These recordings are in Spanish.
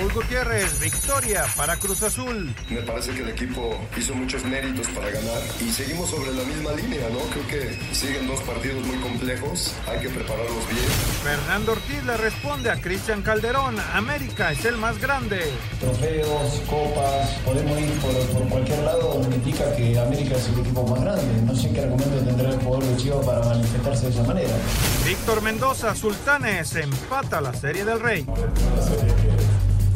Raúl Gutiérrez, victoria para Cruz Azul. Me parece que el equipo hizo muchos méritos para ganar y seguimos sobre la misma línea, ¿no? Creo que siguen dos partidos muy complejos, hay que prepararlos bien. Fernando Ortiz le responde a Cristian Calderón, América es el más grande. Trofeos, copas, podemos ir por, por cualquier lado donde indica que América es el equipo más grande. No sé qué argumento tendrá el jugador de Chivas para manifestarse de esa manera. Víctor Mendoza, Sultanes, empata la Serie del Rey. Una serie que,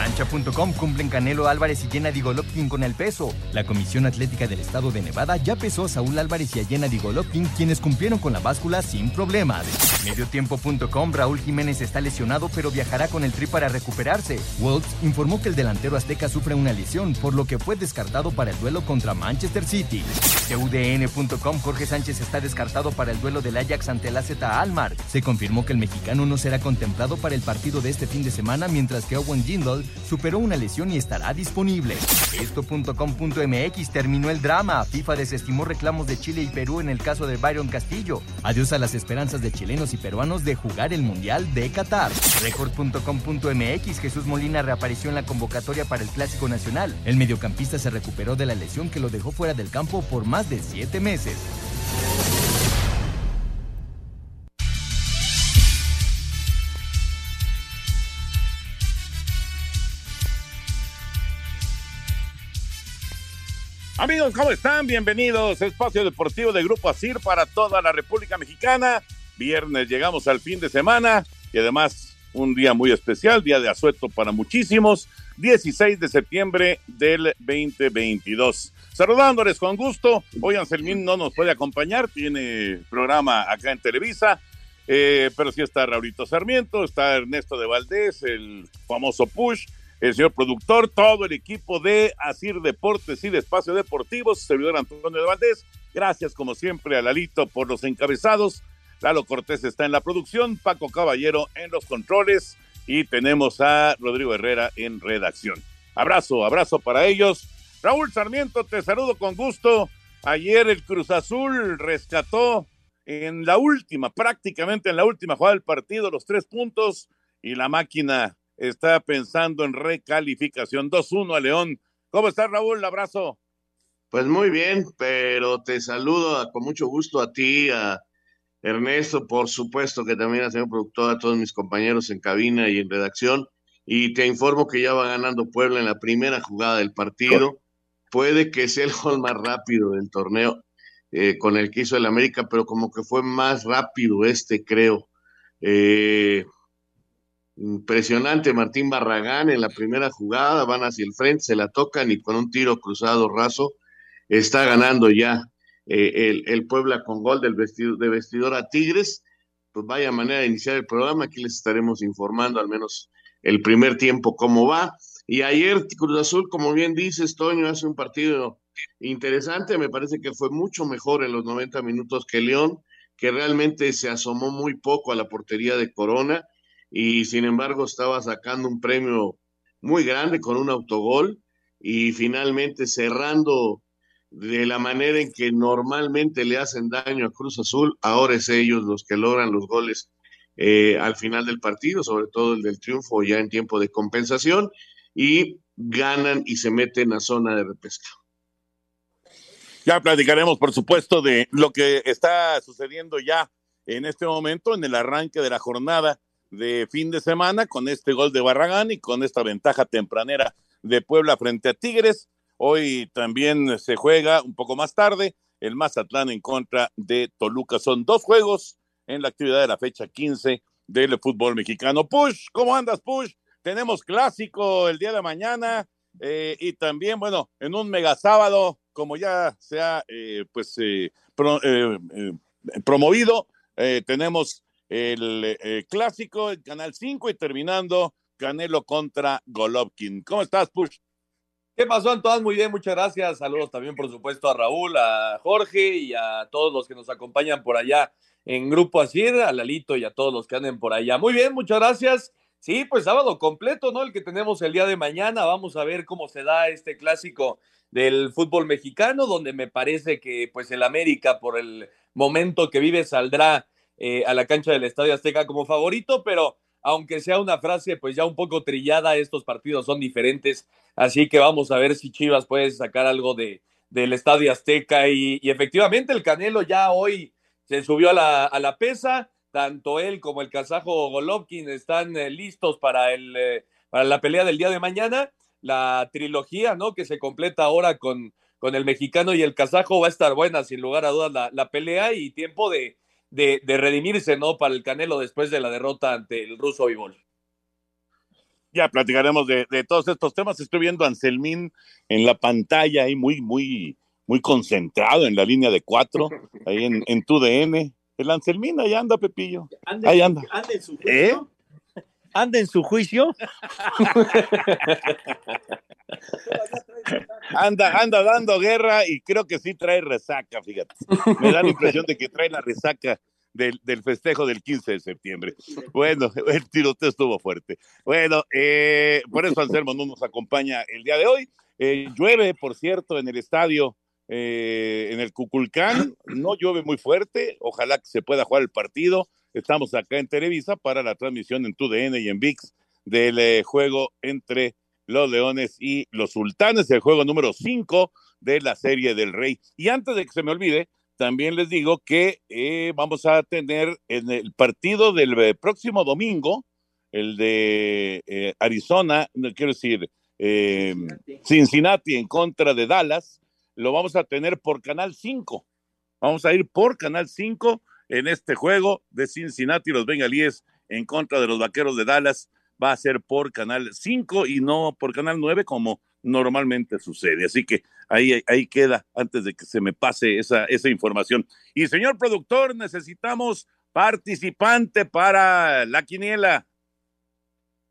Cancha.com cumplen Canelo Álvarez y Gennady Golovkin con el peso. La Comisión Atlética del Estado de Nevada ya pesó a Saúl Álvarez y a Gennady Golovkin, quienes cumplieron con la báscula sin problemas. Mediotiempo.com Raúl Jiménez está lesionado, pero viajará con el tri para recuperarse. Wolves informó que el delantero azteca sufre una lesión, por lo que fue descartado para el duelo contra Manchester City. TUDN.com Jorge Sánchez está descartado para el duelo del Ajax ante el AZ Almar. Se confirmó que el mexicano no será contemplado para el partido de este fin de semana, mientras que Owen Jindal superó una lesión y estará disponible. Esto.com.mx terminó el drama. FIFA desestimó reclamos de Chile y Perú en el caso de Byron Castillo. Adiós a las esperanzas de chilenos y peruanos de jugar el Mundial de Qatar. Record.com.mx Jesús Molina reapareció en la convocatoria para el Clásico Nacional. El mediocampista se recuperó de la lesión que lo dejó fuera del campo por más de siete meses. Amigos, ¿cómo están? Bienvenidos Espacio Deportivo de Grupo ASIR para toda la República Mexicana. Viernes llegamos al fin de semana y además un día muy especial, día de asueto para muchísimos, 16 de septiembre del 2022. Saludándoles con gusto, hoy Anselmín no nos puede acompañar, tiene programa acá en Televisa, eh, pero sí está Raulito Sarmiento, está Ernesto de Valdés, el famoso Push, el señor productor, todo el equipo de Asir Deportes y de Espacio Deportivo, servidor Antonio de Valdés. Gracias, como siempre, a Lalito por los encabezados. Lalo Cortés está en la producción, Paco Caballero en los controles y tenemos a Rodrigo Herrera en redacción. Abrazo, abrazo para ellos. Raúl Sarmiento, te saludo con gusto. Ayer el Cruz Azul rescató en la última, prácticamente en la última jugada del partido, los tres puntos y la máquina está pensando en recalificación. 2-1 a León. ¿Cómo estás, Raúl? Abrazo. Pues muy bien, pero te saludo con mucho gusto a ti, a Ernesto, por supuesto que también al señor productor, a todos mis compañeros en cabina y en redacción. Y te informo que ya va ganando Puebla en la primera jugada del partido. Puede que sea el gol más rápido del torneo eh, con el que hizo el América, pero como que fue más rápido este, creo. Eh, Impresionante Martín Barragán en la primera jugada, van hacia el frente, se la tocan y con un tiro cruzado raso está ganando ya eh, el, el, Puebla con gol del vestido, de vestidor a Tigres. Pues vaya manera de iniciar el programa, aquí les estaremos informando al menos el primer tiempo cómo va. Y ayer Cruz Azul, como bien dices, Toño, hace un partido interesante, me parece que fue mucho mejor en los 90 minutos que León, que realmente se asomó muy poco a la portería de Corona y sin embargo estaba sacando un premio muy grande con un autogol y finalmente cerrando de la manera en que normalmente le hacen daño a Cruz Azul, ahora es ellos los que logran los goles eh, al final del partido, sobre todo el del triunfo ya en tiempo de compensación, y ganan y se meten a zona de repesca. Ya platicaremos, por supuesto, de lo que está sucediendo ya en este momento, en el arranque de la jornada de fin de semana con este gol de Barragán y con esta ventaja tempranera de Puebla frente a Tigres. Hoy también se juega un poco más tarde el Mazatlán en contra de Toluca. Son dos juegos en la actividad de la fecha 15 del fútbol mexicano. Push, ¿cómo andas, Push? Tenemos clásico el día de mañana eh, y también, bueno, en un mega sábado, como ya se ha eh, pues eh, promovido, tenemos el clásico en Canal 5 y terminando Canelo contra Golovkin. ¿Cómo estás, Push? ¿Qué pasó, Antoine? Muy bien, muchas gracias. Saludos también, por supuesto, a Raúl, a Jorge y a todos los que nos acompañan por allá en Grupo Asir, a Lalito y a todos los que anden por allá. Muy bien, muchas gracias. Sí, pues sábado completo, ¿no? El que tenemos el día de mañana. Vamos a ver cómo se da este clásico del fútbol mexicano, donde me parece que pues el América, por el momento que vive, saldrá eh, a la cancha del Estadio Azteca como favorito, pero aunque sea una frase pues ya un poco trillada, estos partidos son diferentes, así que vamos a ver si Chivas puede sacar algo de, del Estadio Azteca y, efectivamente el Canelo ya hoy se subió a la, a la pesa, tanto él como el kazajo Golovkin están eh, listos para, el, eh, para la pelea del día de mañana. La trilogía, ¿no? Que se completa ahora con, con el mexicano y el kazajo va a estar buena, sin lugar a dudas, la, la pelea y tiempo de, de, de, redimirse, ¿no? Para el Canelo después de la derrota ante el ruso Vivol. Ya platicaremos de, de, todos estos temas. Estoy viendo a Anselmín en la pantalla ahí muy, muy, muy concentrado en la línea de cuatro, ahí en, en tu DN. El Anselmín, ahí anda, Pepillo. ahí anda. Anda en su juicio. ¿Eh? Anda en su juicio. anda, anda dando guerra y creo que sí trae resaca, fíjate. Me da la impresión de que trae la resaca del, del, festejo del 15 de septiembre. Bueno, el tiroteo estuvo fuerte. Bueno, eh, por eso Anselmo no nos acompaña el día de hoy. Eh, llueve, por cierto, en el estadio eh, en el Cuculcán. No llueve muy fuerte. Ojalá que se pueda jugar el partido. Estamos acá en Televisa para la transmisión en TUDN y en VIX del eh, juego entre los Leones y los Sultanes, el juego número 5 de la Serie del Rey. Y antes de que se me olvide, también les digo que eh, vamos a tener en el partido del eh, próximo domingo, el de eh, Arizona, quiero decir, eh, Cincinnati en contra de Dallas, lo vamos a tener por Canal 5. Vamos a ir por Canal 5 en este juego de Cincinnati, los bengalíes en contra de los vaqueros de Dallas. Va a ser por Canal 5 y no por Canal 9 como normalmente sucede. Así que ahí, ahí queda antes de que se me pase esa, esa información. Y señor productor, necesitamos participante para la quiniela.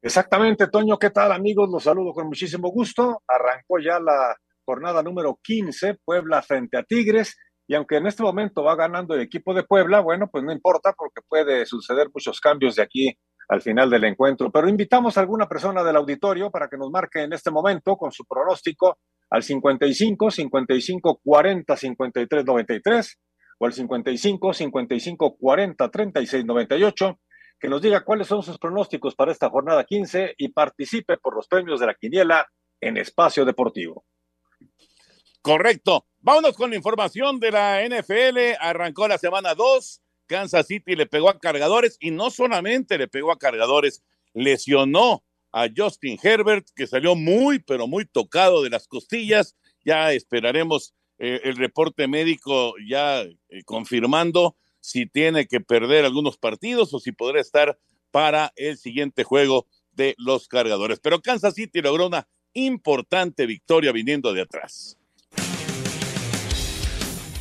Exactamente, Toño, ¿qué tal amigos? Los saludo con muchísimo gusto. Arrancó ya la jornada número 15, Puebla frente a Tigres. Y aunque en este momento va ganando el equipo de Puebla, bueno, pues no importa porque puede suceder muchos cambios de aquí al final del encuentro. Pero invitamos a alguna persona del auditorio para que nos marque en este momento con su pronóstico al 55 55 40 53 93 o al 55 55 40 36 98 que nos diga cuáles son sus pronósticos para esta jornada 15 y participe por los premios de la quiniela en Espacio Deportivo. Correcto. Vámonos con la información de la NFL. Arrancó la semana 2. Kansas City le pegó a cargadores y no solamente le pegó a cargadores, lesionó a Justin Herbert, que salió muy, pero muy tocado de las costillas. Ya esperaremos eh, el reporte médico ya eh, confirmando si tiene que perder algunos partidos o si podrá estar para el siguiente juego de los cargadores. Pero Kansas City logró una importante victoria viniendo de atrás.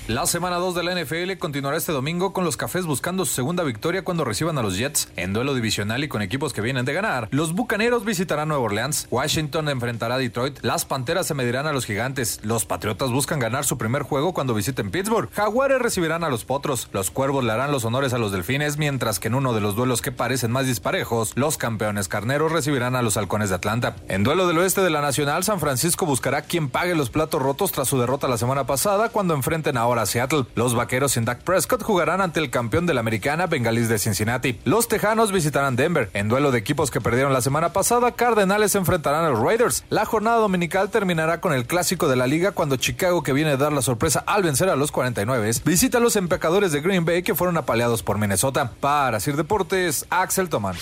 La semana 2 de la NFL continuará este domingo con los Cafés buscando su segunda victoria cuando reciban a los Jets en duelo divisional y con equipos que vienen de ganar. Los Bucaneros visitarán Nueva Orleans, Washington enfrentará a Detroit, las Panteras se medirán a los Gigantes, los Patriotas buscan ganar su primer juego cuando visiten Pittsburgh, Jaguares recibirán a los Potros, los Cuervos le harán los honores a los Delfines, mientras que en uno de los duelos que parecen más disparejos, los campeones carneros recibirán a los Halcones de Atlanta. En duelo del oeste de la Nacional, San Francisco buscará quien pague los platos rotos tras su derrota la semana pasada cuando enfrenten ahora Seattle. Los vaqueros sin Dak Prescott jugarán ante el campeón de la americana Bengalis de Cincinnati. Los tejanos visitarán Denver. En duelo de equipos que perdieron la semana pasada, Cardenales enfrentarán a los Raiders. La jornada dominical terminará con el clásico de la liga cuando Chicago, que viene a dar la sorpresa al vencer a los 49, visita a los empecadores de Green Bay que fueron apaleados por Minnesota. Para Sir Deportes, Axel Toman.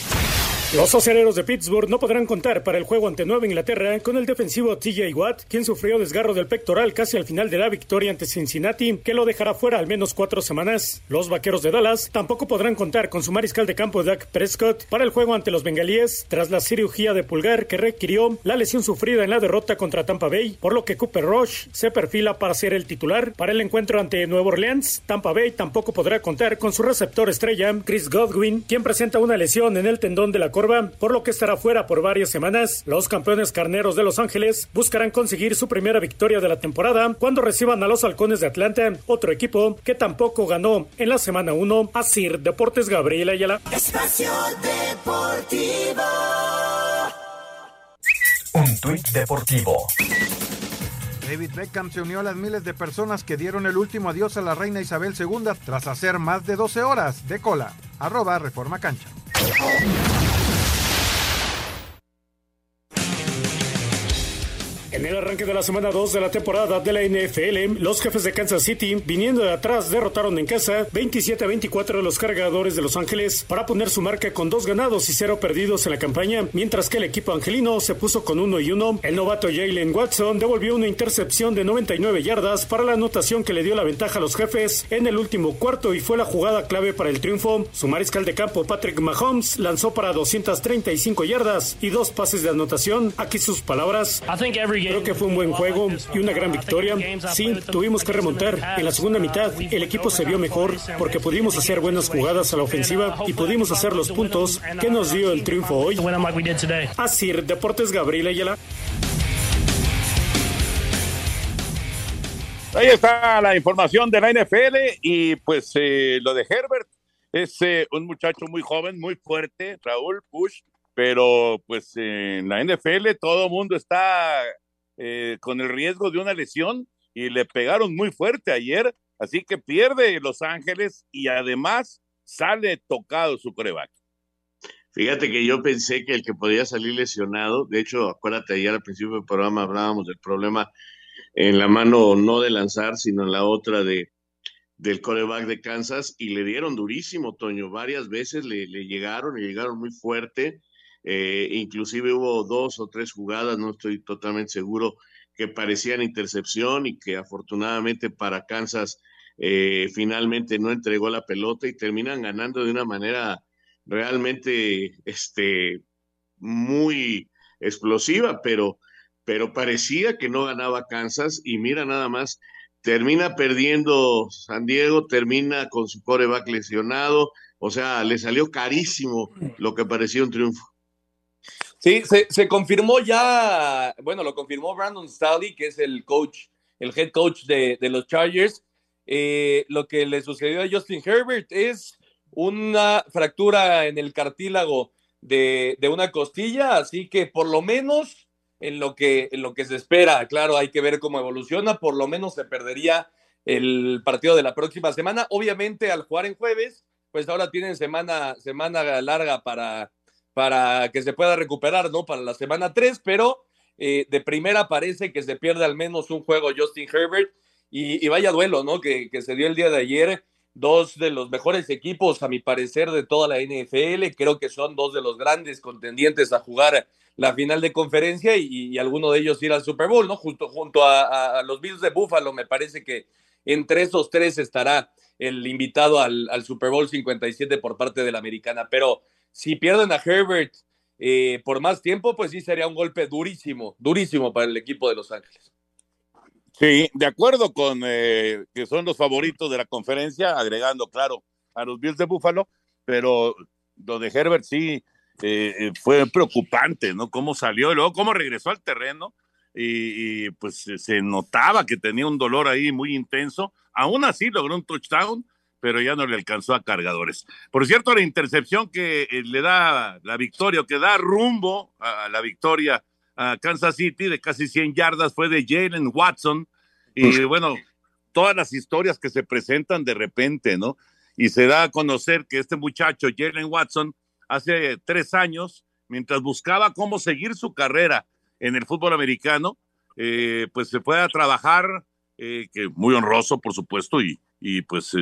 Los aceleros de Pittsburgh no podrán contar para el juego ante Nueva Inglaterra con el defensivo TJ Watt, quien sufrió desgarro del pectoral casi al final de la victoria ante Cincinnati, que lo dejará fuera al menos cuatro semanas. Los vaqueros de Dallas tampoco podrán contar con su mariscal de campo Dak Prescott para el juego ante los bengalíes tras la cirugía de pulgar que requirió la lesión sufrida en la derrota contra Tampa Bay, por lo que Cooper Rush se perfila para ser el titular. Para el encuentro ante Nueva Orleans, Tampa Bay tampoco podrá contar con su receptor estrella, Chris Godwin, quien presenta una lesión en el tendón de la corva por lo que estará fuera por varias semanas. Los campeones carneros de Los Ángeles buscarán conseguir su primera victoria de la temporada cuando reciban a los halcones de Atlanta, otro equipo que tampoco ganó en la semana 1. Asir Deportes Gabriela Ayala. Espacio Deportivo. Un tuit deportivo. David Beckham se unió a las miles de personas que dieron el último adiós a la reina Isabel II tras hacer más de 12 horas de cola. Arroba Reforma Cancha. En el arranque de la semana 2 de la temporada de la NFL, los jefes de Kansas City, viniendo de atrás, derrotaron en casa 27 a 24 a los cargadores de Los Ángeles para poner su marca con dos ganados y cero perdidos en la campaña, mientras que el equipo angelino se puso con uno y uno. El novato Jalen Watson devolvió una intercepción de 99 yardas para la anotación que le dio la ventaja a los jefes en el último cuarto y fue la jugada clave para el triunfo. Su mariscal de campo Patrick Mahomes lanzó para 235 yardas y dos pases de anotación. Aquí sus palabras. Creo que fue un buen juego y una gran victoria. Sí, tuvimos que remontar. En la segunda mitad, el equipo se vio mejor porque pudimos hacer buenas jugadas a la ofensiva y pudimos hacer los puntos que nos dio el triunfo hoy. Así, Deportes Gabriel Ayala. Ahí está la información de la NFL y pues eh, lo de Herbert es eh, un muchacho muy joven, muy fuerte, Raúl Push, pero pues en la NFL todo el mundo está eh, con el riesgo de una lesión y le pegaron muy fuerte ayer, así que pierde Los Ángeles y además sale tocado su coreback. Fíjate que yo pensé que el que podía salir lesionado, de hecho, acuérdate, ayer al principio del programa hablábamos del problema en la mano no de lanzar, sino en la otra de del coreback de Kansas y le dieron durísimo, Toño, varias veces le, le llegaron, le llegaron muy fuerte eh, inclusive hubo dos o tres jugadas, no estoy totalmente seguro, que parecían intercepción y que afortunadamente para Kansas eh, finalmente no entregó la pelota y terminan ganando de una manera realmente este, muy explosiva, pero, pero parecía que no ganaba Kansas y mira nada más, termina perdiendo San Diego, termina con su coreback lesionado, o sea, le salió carísimo lo que parecía un triunfo. Sí, se, confirmó ya, bueno, lo confirmó Brandon Staley, que es el coach, el head coach de, los Chargers. Eh, lo que le sucedió a Justin Herbert es una fractura en el cartílago de, una costilla, así que por lo menos en lo que, en lo que se espera, claro, hay que ver cómo evoluciona, por lo menos se perdería el partido de la próxima semana. Obviamente al jugar en jueves, pues ahora tienen semana, semana larga para para que se pueda recuperar, ¿no? Para la semana 3, pero eh, de primera parece que se pierde al menos un juego Justin Herbert y, vaya duelo, ¿no? Que, se dio el día de ayer. Dos de los mejores equipos, a mi parecer, de toda la NFL. Creo que son dos de los grandes contendientes a jugar la final de conferencia y, alguno de ellos ir al Super Bowl, ¿no? Junto, junto a, los Bills de Buffalo, me parece que entre esos tres estará el invitado al, al Super Bowl 57 por parte de la americana. Pero si pierden a Herbert eh, por más tiempo, pues sí sería un golpe durísimo, durísimo para el equipo de Los Ángeles. Sí, de acuerdo con eh, que son los favoritos de la conferencia, agregando, claro, a los Bills de Búfalo, pero lo de Herbert sí eh, fue preocupante, ¿no? Cómo salió y luego cómo regresó al terreno y, pues se notaba que tenía un dolor ahí muy intenso. Aún así logró un touchdown, pero ya no le alcanzó a cargadores. Por cierto, la intercepción que eh, le da la victoria, o que da rumbo a la victoria a Kansas City de casi 100 yardas fue de Jalen Watson. Y bueno, todas las historias que se presentan de repente, ¿no? Y se da a conocer que este muchacho, Jalen Watson, hace tres años, mientras buscaba cómo seguir su carrera en el fútbol americano, eh, pues se fue a trabajar, eh, que muy honroso, por supuesto, y, y pues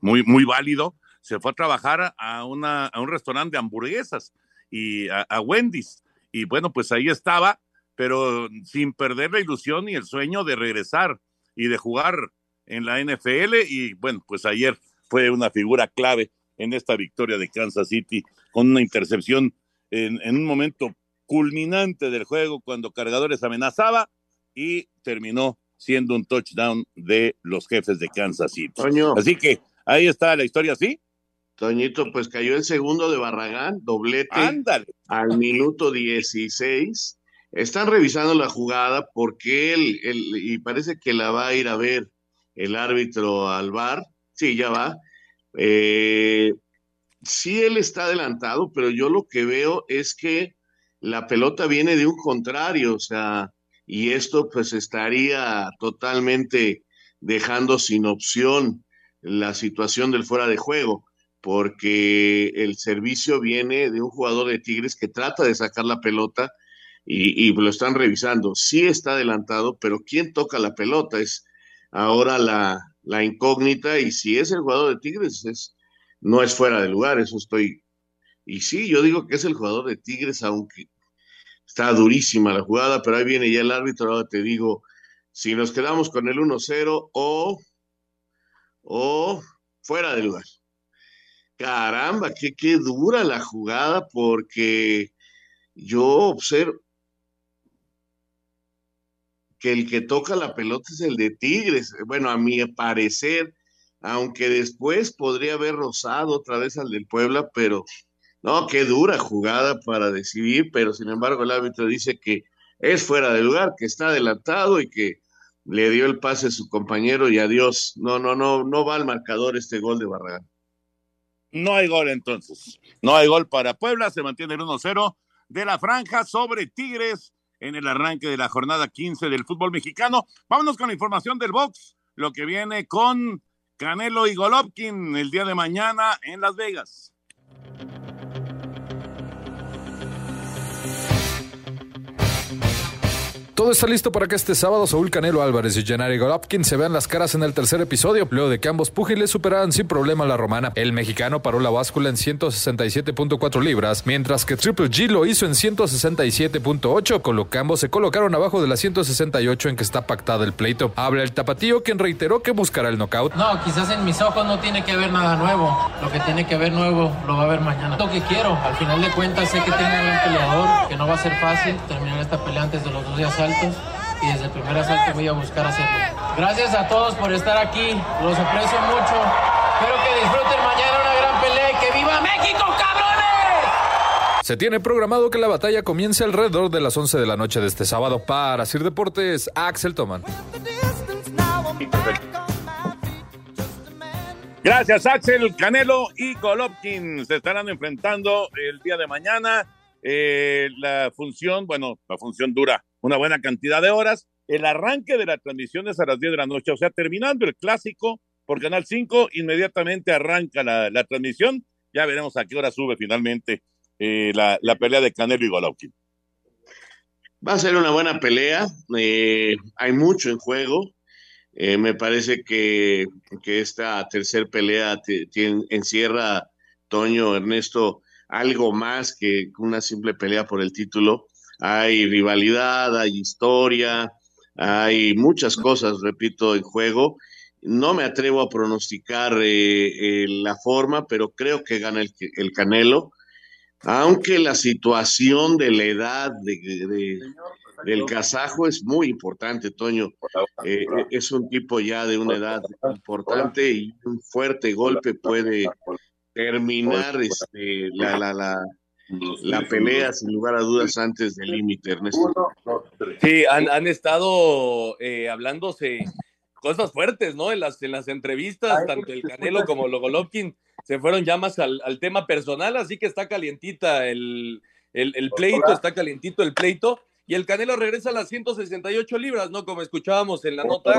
muy, muy válido, se fue a trabajar a, una, a un restaurante de hamburguesas y a, a Wendy's. Y bueno, pues ahí estaba, pero sin perder la ilusión y el sueño de regresar y de jugar en la NFL. Y bueno, pues ayer fue una figura clave en esta victoria de Kansas City con una intercepción en, en un momento culminante del juego cuando Cargadores amenazaba y terminó siendo un touchdown de los jefes de Kansas City. Así que ahí está la historia, ¿sí? Toñito, pues cayó el segundo de Barragán, doblete Ándale. al minuto 16. Están revisando la jugada porque él, él- y parece que la va a ir a ver el árbitro al bar. Sí, ya va. Eh, sí, él está adelantado, pero yo lo que veo es que la pelota viene de un contrario, o sea, y esto pues estaría totalmente dejando sin opción la situación del fuera de juego, porque el servicio viene de un jugador de Tigres que trata de sacar la pelota y, lo están revisando. Sí está adelantado, pero ¿quién toca la pelota? Es ahora la, la incógnita y si es el jugador de Tigres, es, no es fuera de lugar, eso estoy. Y sí, yo digo que es el jugador de Tigres, aunque está durísima la jugada, pero ahí viene ya el árbitro, ahora te digo, si nos quedamos con el 1-0 o, o fuera de lugar. Caramba, qué, qué dura la jugada porque yo observo que el que toca la pelota es el de Tigres. Bueno, a mi parecer, aunque después podría haber rozado otra vez al del Puebla, pero no, qué dura jugada para decidir, pero sin embargo el árbitro dice que es fuera de lugar, que está adelantado y que le dio el pase a su compañero y adiós. No, no, no, no va al marcador este gol de Barragán. No hay gol entonces. No hay gol para Puebla. Se mantiene el 1-0 de la franja sobre Tigres en el arranque de la jornada 15 del fútbol mexicano. Vámonos con la información del box. Lo que viene con Canelo y Golovkin el día de mañana en Las Vegas. Todo está listo para que este sábado Saúl Canelo Álvarez y Gennady Golovkin se vean las caras en el tercer episodio, luego de que ambos púgiles superaran sin problema a la romana. El mexicano paró la báscula en 167.4 libras, mientras que Triple G lo hizo en 167.8, con lo que ambos se colocaron abajo de la 168 en que está pactada el pleito. Habla el tapatío, quien reiteró que buscará el knockout. No, quizás en mis ojos no tiene que haber nada nuevo. Lo que tiene que ver nuevo lo va a ver mañana. Lo que quiero, al final de cuentas sé que tengo un peleador, que no va a ser fácil terminar esta pelea antes de los dos días y desde el primer asalto voy a buscar hacerlo. Gracias a todos por estar aquí, los aprecio mucho. Espero que disfruten mañana una gran pelea y que viva México, cabrones. Se tiene programado que la batalla comience alrededor de las 11 de la noche de este sábado. Para Sir Deportes, Axel Toman. Gracias, Axel, Canelo y Golovkin se estarán enfrentando el día de mañana. Eh, la función, bueno, la función dura una buena cantidad de horas. El arranque de la transmisión es a las 10 de la noche, o sea, terminando el clásico por Canal 5, inmediatamente arranca la, transmisión. Ya veremos a qué hora sube finalmente eh, la, la, pelea de Canelo y Golovkin. Va a ser una buena pelea, eh, hay mucho en juego. Eh, me parece que, que esta tercer pelea encierra, Toño, Ernesto, algo más que una simple pelea por el título. Hay rivalidad, hay historia, hay muchas cosas, repito, en juego. No me atrevo a pronosticar eh, eh, la forma, pero creo que gana el, el, Canelo. Aunque la situación de la edad de, de, del kazajo es muy importante, Toño. Eh, es un tipo ya de una edad importante y un fuerte golpe puede terminar este, la, la, la, la pelea sin lugar a dudas antes del límite, Ernesto. Sí, han, han estado eh, hablándose cosas fuertes, ¿no? En las, en las entrevistas, tanto el Canelo como el Golovkin se fueron ya más al, al, tema personal, así que está calientita el, el, el pleito, está calientito el pleito. Y el Canelo regresa a las 168 libras, ¿no? Como escuchábamos en la nota,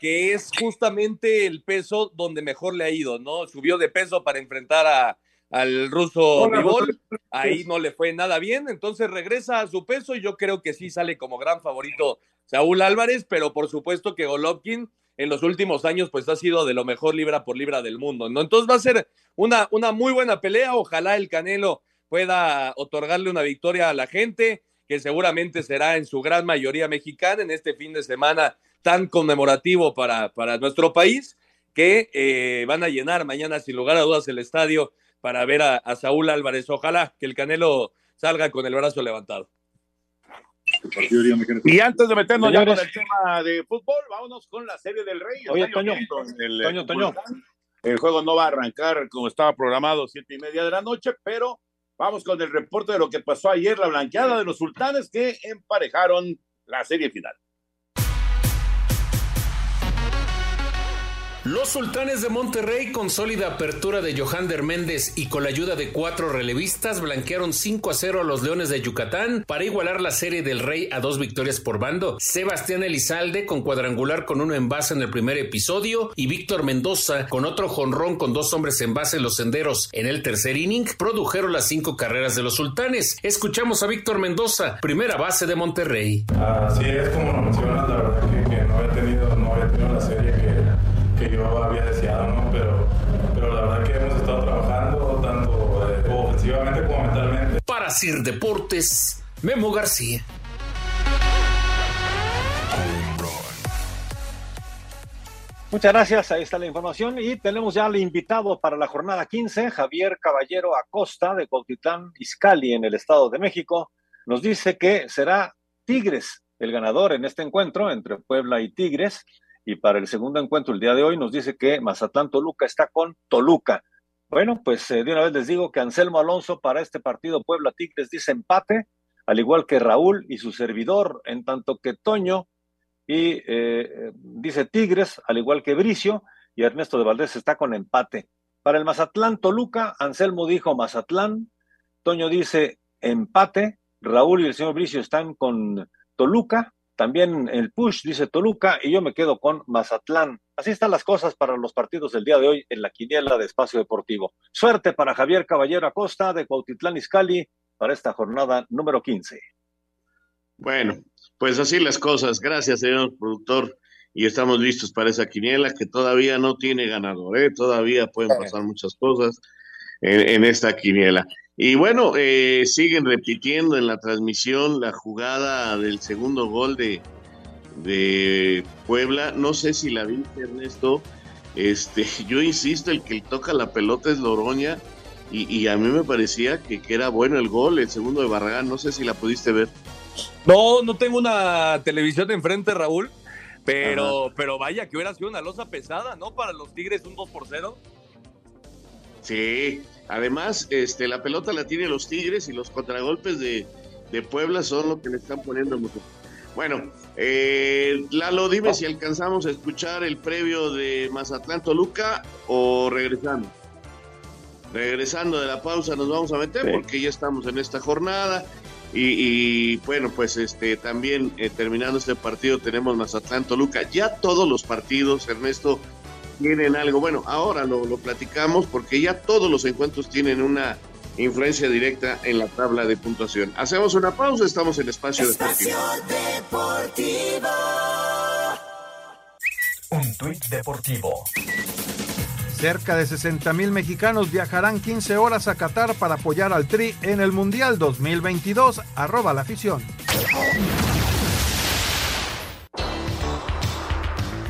que es justamente el peso donde mejor le ha ido, ¿no? Subió de peso para enfrentar a, al ruso Bivol, ahí no le fue nada bien, entonces regresa a su peso y yo creo que sí sale como gran favorito Saúl Álvarez, pero por supuesto que Golovkin en los últimos años pues ha sido de lo mejor libra por libra del mundo, ¿no? Entonces va a ser una, una muy buena pelea, ojalá el Canelo pueda otorgarle una victoria a la gente, que seguramente será en su gran mayoría mexicana en este fin de semana tan conmemorativo para, para nuestro país, que eh, van a llenar mañana sin lugar a dudas el estadio para ver a, a Saúl Álvarez. Ojalá que el Canelo salga con el brazo levantado. Y antes de meternos ya con el tema de fútbol, vámonos con la serie del Rey. Oye, Toño, el, Toño, Toño. El juego no va a arrancar como estaba programado, siete y media de la noche, pero vamos con el reporte de lo que pasó ayer, la blanqueada de los sultanes que emparejaron la serie final. Los sultanes de Monterrey, con sólida apertura de Johander Méndez y con la ayuda de cuatro relevistas, blanquearon 5 a 0 a los Leones de Yucatán para igualar la serie del Rey a dos victorias por bando. Sebastián Elizalde con cuadrangular con uno en base en el primer episodio y Víctor Mendoza con otro jonrón con dos hombres en base en los senderos en el tercer inning produjeron las cinco carreras de los sultanes. Escuchamos a Víctor Mendoza, primera base de Monterrey. Así es como lo mencionas, la verdad que, que, yo había deseado, ¿no? Pero, pero la verdad que hemos estado trabajando tanto eh, ofensivamente como mentalmente. Para Sir Deportes, Memo García. Muchas gracias, ahí está la información y tenemos ya al invitado para la jornada 15, Javier Caballero Acosta de Cuautitlán Izcalli en el Estado de México. Nos dice que será Tigres el ganador en este encuentro entre Puebla y Tigres y para el segundo encuentro el día de hoy nos dice que Mazatlán Toluca está con Toluca. Bueno, pues eh, de una vez les digo que Anselmo Alonso para este partido Puebla Tigres dice empate, al igual que Raúl y su servidor, en tanto que Toño y eh, dice Tigres, al igual que Bricio, y Ernesto de Valdés está con empate. Para el Mazatlán Toluca, Anselmo dijo Mazatlán, Toño dice empate, Raúl y el señor Bricio están con Toluca, también el Push dice Toluca y yo me quedo con Mazatlán. Así están las cosas para los partidos del día de hoy en la quiniela de Espacio Deportivo. Suerte para Javier Caballero Acosta de Cuautitlán Izcalli para esta jornada número 15. Bueno, pues así las cosas. Gracias, señor productor. Y estamos listos para esa quiniela que todavía no tiene ganador, ¿eh? Todavía pueden pasar muchas cosas en, en esta quiniela. Y bueno, eh, siguen repitiendo en la transmisión la jugada del segundo gol de, de Puebla. No sé si la viste, Ernesto. Este, yo insisto, el que toca la pelota es Loroña. Y, y a mí me parecía que, que era bueno el gol, el segundo de Barragán. No sé si la pudiste ver. No, no tengo una televisión enfrente, Raúl, pero, pero vaya que hubiera sido una losa pesada, ¿no? Para los Tigres un 2 por 0. Sí, además, este, la pelota la tienen los Tigres y los contragolpes de, de Puebla son lo que le están poniendo mucho. Bueno, eh, Lalo, dime si alcanzamos a escuchar el previo de Mazatlán Toluca o regresando. Regresando de la pausa nos vamos a meter Sí. porque ya estamos en esta jornada y, y, bueno, pues este también eh, terminando este partido tenemos Mazatlán Toluca. Ya todos los partidos, Ernesto, tienen algo. Bueno, ahora lo, lo platicamos porque ya todos los encuentros tienen una influencia directa en la tabla de puntuación. Hacemos una pausa, estamos en espacio deportivo. Espacio Deportivo. Un tuit deportivo. Cerca de 60 mil mexicanos viajarán 15 horas a Qatar para apoyar al Tri en el Mundial 2022. Arroba la afición.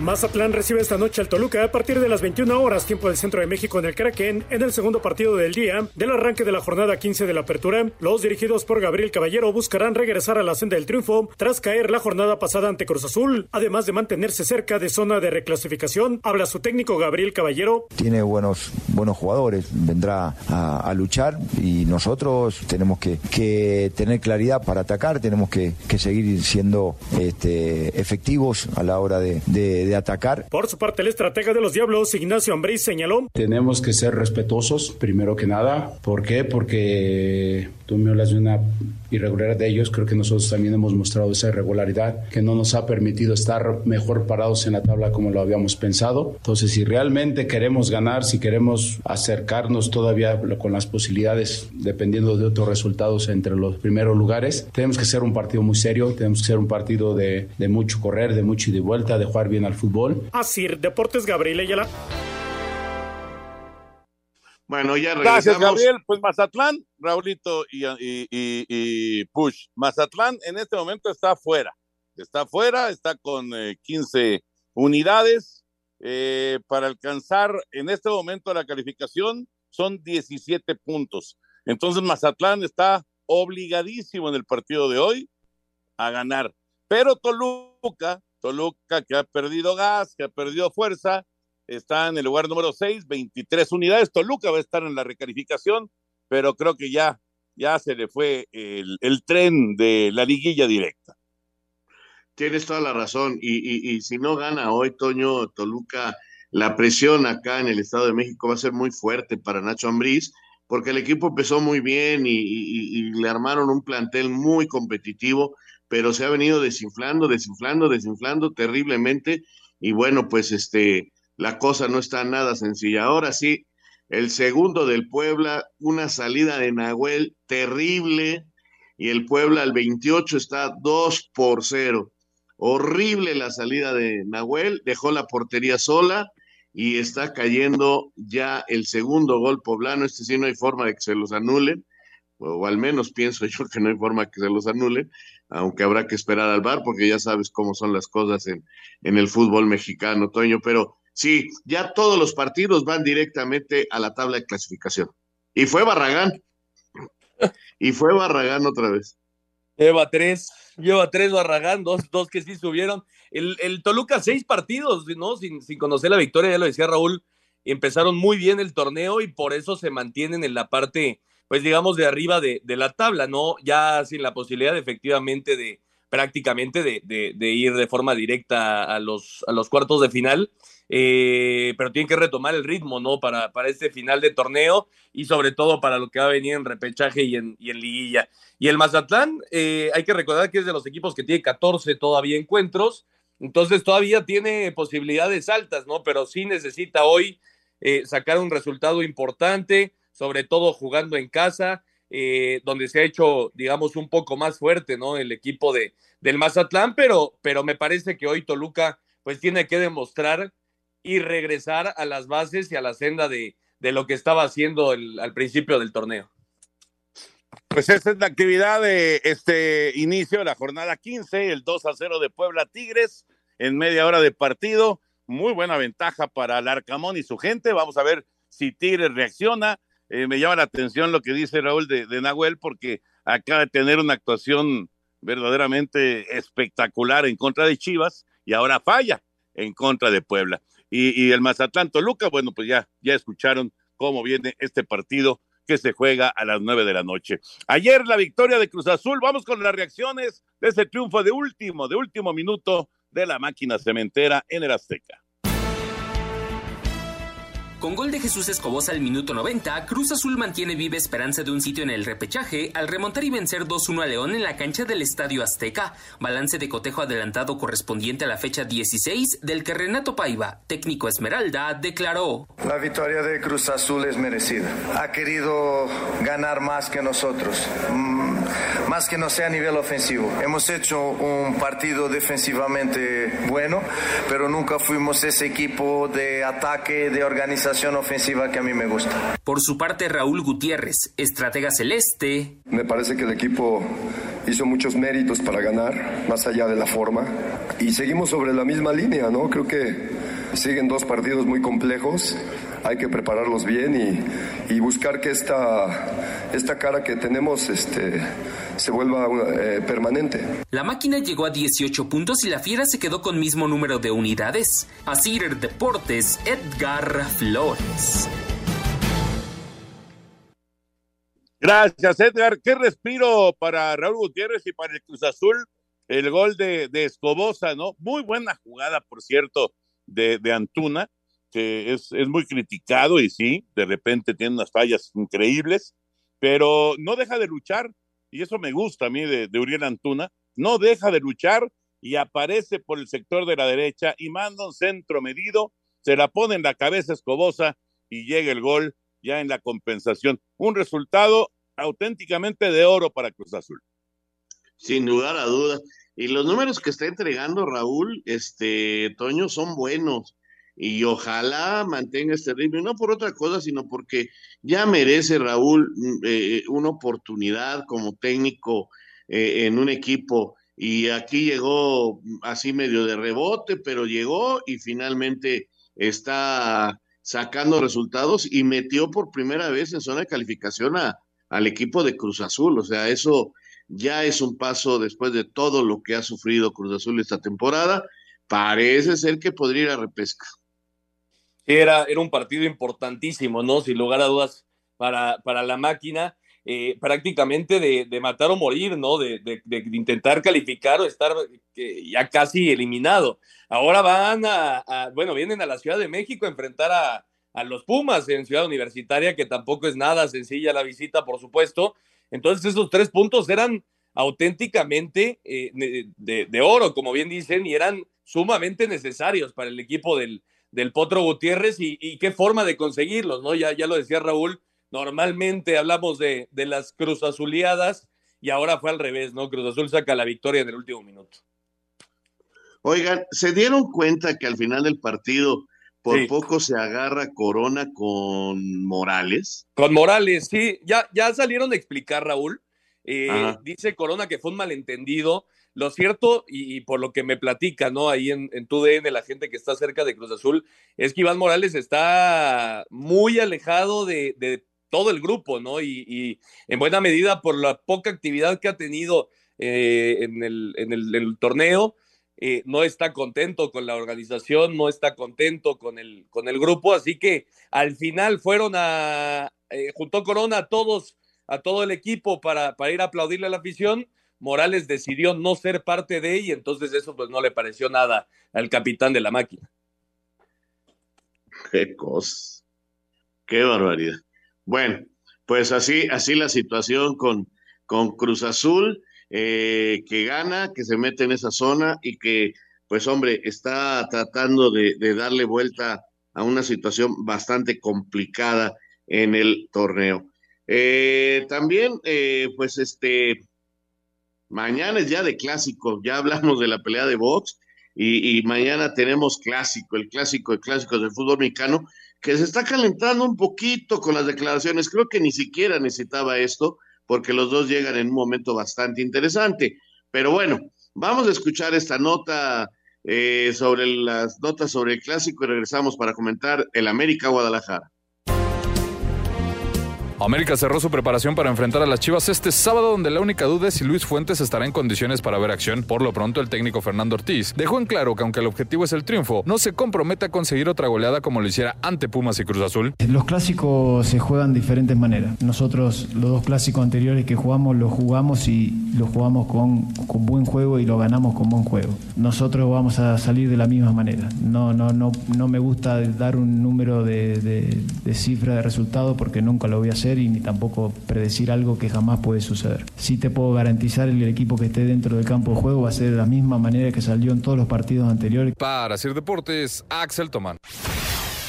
Mazatlán recibe esta noche al Toluca a partir de las 21 horas, tiempo del centro de México en el Kraken, en el segundo partido del día del arranque de la jornada 15 de la apertura. Los dirigidos por Gabriel Caballero buscarán regresar a la senda del triunfo tras caer la jornada pasada ante Cruz Azul, además de mantenerse cerca de zona de reclasificación. Habla su técnico Gabriel Caballero. tiene buenos, buenos jugadores, vendrá a, luchar y nosotros tenemos que, que tener claridad para atacar, tenemos que, que seguir siendo este, efectivos a la hora de- de atacar. Por su parte, el estratega de los Diablos, Ignacio Ambriz, señaló Tenemos que ser respetuosos, primero que nada. ¿Por qué? Porque tú me hablas de una irregularidad de ellos. Creo que nosotros también hemos mostrado esa irregularidad que no nos ha permitido estar mejor parados en la tabla como lo habíamos pensado. Entonces, si realmente queremos ganar, si queremos acercarnos todavía con las posibilidades, dependiendo de otros resultados entre los primeros lugares, tenemos que ser un partido muy serio, tenemos que ser un partido de, de mucho correr, de mucho y vuelta, de jugar bien al fútbol. Asir Deportes Gabriel Ayala. Bueno, ya regresamos. Gracias, Gabriel. Pues Mazatlán, Raulito y, y, y, y, Push. Mazatlán en este momento está fuera. Está fuera, está con eh, 15 unidades. Eh, para alcanzar en este momento la calificación son 17 puntos. Entonces Mazatlán está obligadísimo en el partido de hoy a ganar. Pero Toluca, Toluca que ha perdido gas, que ha perdido fuerza, está en el lugar número 6, 23 unidades. Toluca va a estar en la recalificación, pero creo que ya, ya se le fue el, tren de la liguilla directa. Tienes toda la razón. Y, y, y, si no gana hoy, Toño, Toluca, la presión acá en el Estado de México va a ser muy fuerte para Nacho Ambriz, porque el equipo empezó muy bien y le armaron un plantel muy competitivo, pero se ha venido desinflando, desinflando, desinflando terriblemente. Y bueno, pues este, la cosa no está nada sencilla. Ahora sí, el segundo del Puebla, una salida de Nahuel terrible, y el Puebla al 28 está 2 por 0. Horrible la salida de Nahuel, dejó la portería sola y está cayendo ya el segundo gol poblano. Este sí no hay forma de que se los anulen, o al menos pienso yo que no hay forma de que se los anulen, aunque habrá que esperar al bar porque ya sabes cómo son las cosas en, en el fútbol mexicano, Toño, pero sí, ya todos los partidos van directamente a la tabla de clasificación. Y fue Barragán. Y fue Barragán otra vez. Lleva tres, lleva tres Barragán, dos, dos que sí subieron. El, el Toluca, seis partidos, ¿no? Sin, sin, conocer la victoria, ya lo decía Raúl, empezaron muy bien el torneo y por eso se mantienen en la parte, pues digamos, de arriba de, de la tabla, ¿no? Ya sin la posibilidad efectivamente de prácticamente de, de, de ir de forma directa a los, a los cuartos de final. Eh, pero tienen que retomar el ritmo, ¿no? Para, para este final de torneo y sobre todo para lo que va a venir en repechaje y en, y en liguilla. Y el Mazatlán, eh, hay que recordar que es de los equipos que tiene 14 todavía encuentros, entonces todavía tiene posibilidades altas, ¿no? Pero sí necesita hoy eh, sacar un resultado importante, sobre todo jugando en casa, eh, donde se ha hecho, digamos, un poco más fuerte, ¿no? El equipo de, del Mazatlán, pero, pero me parece que hoy Toluca, pues tiene que demostrar y regresar a las bases y a la senda de, de lo que estaba haciendo al principio del torneo. Pues esta es la actividad de este inicio de la jornada 15, el 2 a 0 de Puebla Tigres en media hora de partido. Muy buena ventaja para el Arcamón y su gente. Vamos a ver si Tigres reacciona. Eh, me llama la atención lo que dice Raúl de, Nahuel porque acaba de tener una actuación verdaderamente espectacular en contra de Chivas y ahora falla en contra de Puebla y, y el Mazatlán Toluca, bueno, pues ya, ya escucharon cómo viene este partido que se juega a las nueve de la noche. Ayer la victoria de Cruz Azul, vamos con las reacciones de ese triunfo de último, de último minuto de la máquina cementera en el Azteca. Con gol de Jesús Escobosa al minuto 90, Cruz Azul mantiene viva esperanza de un sitio en el repechaje al remontar y vencer 2-1 a León en la cancha del Estadio Azteca. Balance de cotejo adelantado correspondiente a la fecha 16 del que Renato Paiva, técnico Esmeralda, declaró. La victoria de Cruz Azul es merecida. Ha querido ganar más que nosotros, más que no sea a nivel ofensivo. Hemos hecho un partido defensivamente bueno, pero nunca fuimos ese equipo de ataque, de organización ofensiva que a mí me gusta. Por su parte, Raúl Gutiérrez, estratega celeste. Me parece que el equipo hizo muchos méritos para ganar, más allá de la forma. Y seguimos sobre la misma línea, ¿no? Creo que siguen dos partidos muy complejos. Hay que prepararlos bien y, y buscar que esta, esta cara que tenemos este, se vuelva eh, permanente. La máquina llegó a 18 puntos y la Fiera se quedó con mismo número de unidades. Así Deportes, Edgar Flores. Gracias, Edgar. Qué respiro para Raúl Gutiérrez y para el Cruz Azul. El gol de, de Escobosa, ¿no? Muy buena jugada, por cierto, de, Antuna, que es, es muy criticado y sí, de repente tiene unas fallas increíbles, pero no deja de luchar y eso me gusta a mí de, de, Uriel Antuna, no deja de luchar y aparece por el sector de la derecha y manda un centro medido, se la pone en la cabeza escobosa y llega el gol ya en la compensación. Un resultado auténticamente de oro para Cruz Azul. Sin lugar a dudas. Y los números que está entregando Raúl, este, Toño, son buenos. y ojalá mantenga este ritmo, y no por otra cosa, sino porque ya merece Raúl mm, eh, una oportunidad como técnico eh, en un equipo. Y aquí llegó así medio de rebote, pero llegó y finalmente está sacando resultados y metió por primera vez en zona de calificación a, al equipo de Cruz Azul. O sea, eso ya es un paso después de todo lo que ha sufrido Cruz Azul esta temporada. Parece ser que podría ir a repesca. Era, era un partido importantísimo, ¿no? Sin lugar a dudas para, para la máquina. Eh, prácticamente de, matar o morir, ¿no? De, intentar calificar o estar ya casi eliminado. Ahora van a, bueno, vienen a la Ciudad de México a enfrentar a, a, los Pumas en Ciudad Universitaria, que tampoco es nada sencilla la visita, por supuesto. Entonces esos tres puntos eran auténticamente eh, de, oro, como bien dicen, y eran sumamente necesarios para el equipo del, del Potro Gutiérrez y, qué forma de conseguirlos, ¿no? Ya, ya lo decía Raúl, Normalmente hablamos de, las Cruz Azuleadas y ahora fue al revés, ¿no? Cruz Azul saca la victoria en el último minuto. Oigan, ¿se dieron cuenta que al final del partido por poco se agarra Corona con Morales? Con Morales, sí, ya, ya salieron a explicar, Raúl. Eh, dice Corona que fue un malentendido. Lo cierto, y, por lo que me platica, ¿no? Ahí en, en tu DN, la gente que está cerca de Cruz Azul, es que Iván Morales está muy alejado de, de todo el grupo, ¿no? Y, en buena medida por la poca actividad que ha tenido eh, en, el, torneo, eh, no está contento con la organización, no está contento con el, con el grupo, así que al final fueron a, eh, juntó Corona a todos, a todo el equipo para, para ir a aplaudirle a la afición. Morales decidió no ser parte de ella, entonces eso pues no le pareció nada al capitán de la máquina. Qué cosa, qué barbaridad. Bueno, pues así, así la situación con, con Cruz Azul, eh, que gana, que se mete en esa zona y que, pues hombre, está tratando de, darle vuelta a una situación bastante complicada en el torneo. Eh, también, eh, pues este, mañana es ya de clásico, ya hablamos de la pelea de box y, y mañana tenemos clásico, el clásico de clásicos del fútbol mexicano que se está calentando un poquito con las declaraciones. Creo que ni siquiera necesitaba esto, porque los dos llegan en un momento bastante interesante. Pero bueno, vamos a escuchar esta nota eh, sobre las notas sobre el clásico y regresamos para comentar el América Guadalajara. América cerró su preparación para enfrentar a las Chivas este sábado, donde la única duda es si Luis Fuentes estará en condiciones para ver acción. Por lo pronto, el técnico Fernando Ortiz dejó en claro que aunque el objetivo es el triunfo, no se compromete a conseguir otra goleada como lo hiciera ante Pumas y Cruz Azul. Los clásicos se juegan de diferentes maneras. Nosotros, los dos clásicos anteriores que jugamos, los jugamos y los jugamos con, con buen juego y lo ganamos con buen juego. Nosotros vamos a salir de la misma manera. No, no, no, no me gusta dar un número de, de, de cifra de resultado porque nunca lo voy a hacer y ni tampoco predecir algo que jamás puede suceder. Sí te puedo garantizar el equipo que esté dentro del campo de juego va a ser de la misma manera que salió en todos los partidos anteriores. Para hacer deportes, Axel Tomán.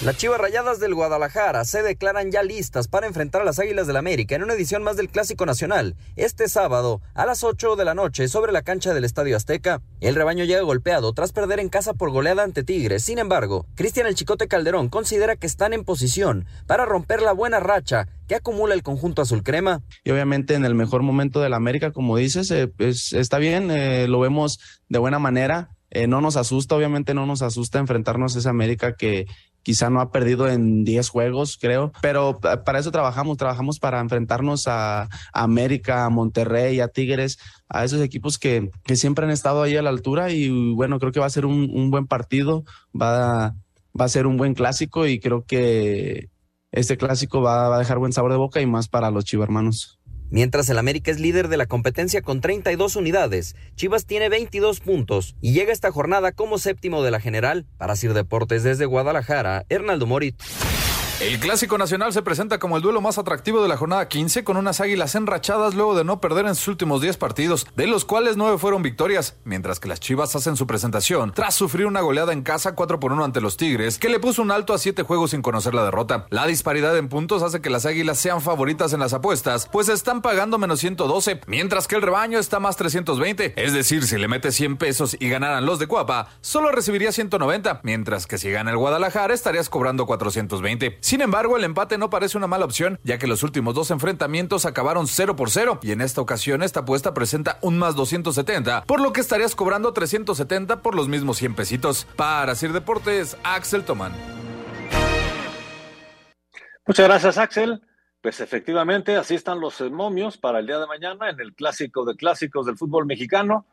Las Chivas Rayadas del Guadalajara se declaran ya listas para enfrentar a las Águilas del América en una edición más del Clásico Nacional, este sábado a las 8 de la noche sobre la cancha del Estadio Azteca. El rebaño llega golpeado tras perder en casa por goleada ante Tigres. Sin embargo, Cristian El Chicote Calderón considera que están en posición para romper la buena racha que acumula el conjunto azul crema. Y obviamente en el mejor momento del América, como dices, eh, está bien, eh, lo vemos de buena manera. Eh, no nos asusta, obviamente no nos asusta enfrentarnos a esa América que, quizá no ha perdido en 10 juegos, creo, pero para eso trabajamos, trabajamos para enfrentarnos a, América, a Monterrey, a Tigres, a esos equipos que, que, siempre han estado ahí a la altura y bueno, creo que va a ser un, buen partido, va, va a ser un buen clásico y creo que este clásico va, va a dejar buen sabor de boca y más para los chivermanos. Mientras el América es líder de la competencia con 32 unidades, Chivas tiene 22 puntos y llega esta jornada como séptimo de la general. Para Sir Deportes desde Guadalajara, Hernaldo Morit. El Clásico Nacional se presenta como el duelo más atractivo de la jornada 15 con unas águilas enrachadas luego de no perder en sus últimos 10 partidos, de los cuales 9 fueron victorias, mientras que las Chivas hacen su presentación tras sufrir una goleada en casa 4 por 1 ante los Tigres, que le puso un alto a 7 juegos sin conocer la derrota. La disparidad en puntos hace que las águilas sean favoritas en las apuestas, pues están pagando menos 112, mientras que el rebaño está más 320, es decir, si le metes 100 pesos y ganaran los de Cuapa, solo recibiría 190, mientras que si gana el Guadalajara estarías cobrando 420. Sin embargo, el empate no parece una mala opción, ya que los últimos dos enfrentamientos acabaron 0 por 0 y en esta ocasión esta apuesta presenta un más 270, por lo que estarías cobrando 370 por los mismos 100 pesitos. Para Sir Deportes, Axel Tomán. Muchas gracias, Axel. Pues efectivamente, así están los momios para el día de mañana en el clásico de clásicos del fútbol mexicano.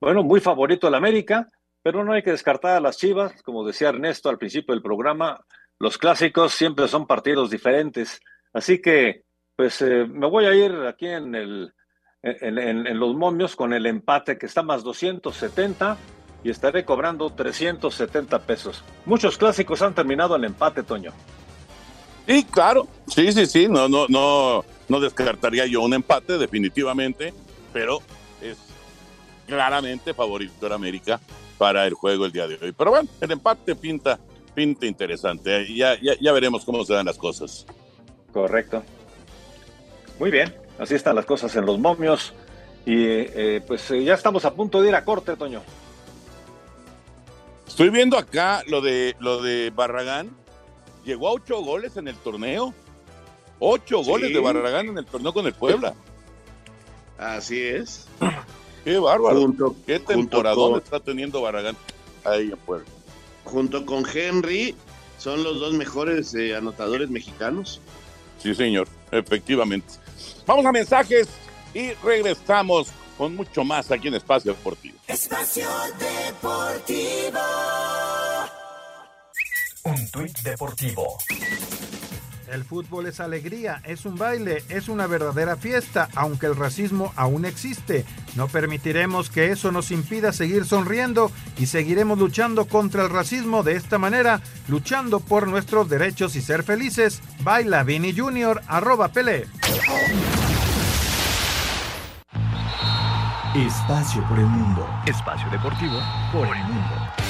Bueno, muy favorito el América, pero no hay que descartar a las Chivas, como decía Ernesto al principio del programa, los clásicos siempre son partidos diferentes. Así que, pues eh, me voy a ir aquí en, el, en, en, los momios con el empate que está más 270 y estaré cobrando 370 pesos. Muchos clásicos han terminado en empate, Toño. Sí, claro. Sí, sí, sí. No, no, no, no descartaría yo un empate, definitivamente, pero es claramente favorito en América para el juego el día de hoy. Pero bueno, el empate pinta pinta interesante. Ya, ya, ya veremos cómo se dan las cosas. Correcto. Muy bien, así están las cosas en los momios. Y eh, pues eh, ya estamos a punto de ir a corte, Toño. Estoy viendo acá lo de lo de Barragán. Llegó a ocho goles en el torneo. Ocho goles de Barragán en el torneo con el Puebla. Así es. Qué bárbaro. Qué temporada está teniendo Barragán ahí en Puebla junto con Henry, son los dos mejores eh, anotadores mexicanos. Sí, señor, efectivamente. Vamos a mensajes y regresamos con mucho más aquí en Espacio Deportivo. Espacio Deportivo. Un tuit deportivo. El fútbol es alegría, es un baile, es una verdadera fiesta, aunque el racismo aún existe. No permitiremos que eso nos impida seguir sonriendo y seguiremos luchando contra el racismo de esta manera, luchando por nuestros derechos y ser felices. Baila Vini Junior, arroba Pele. Espacio por el mundo. Espacio deportivo por el mundo.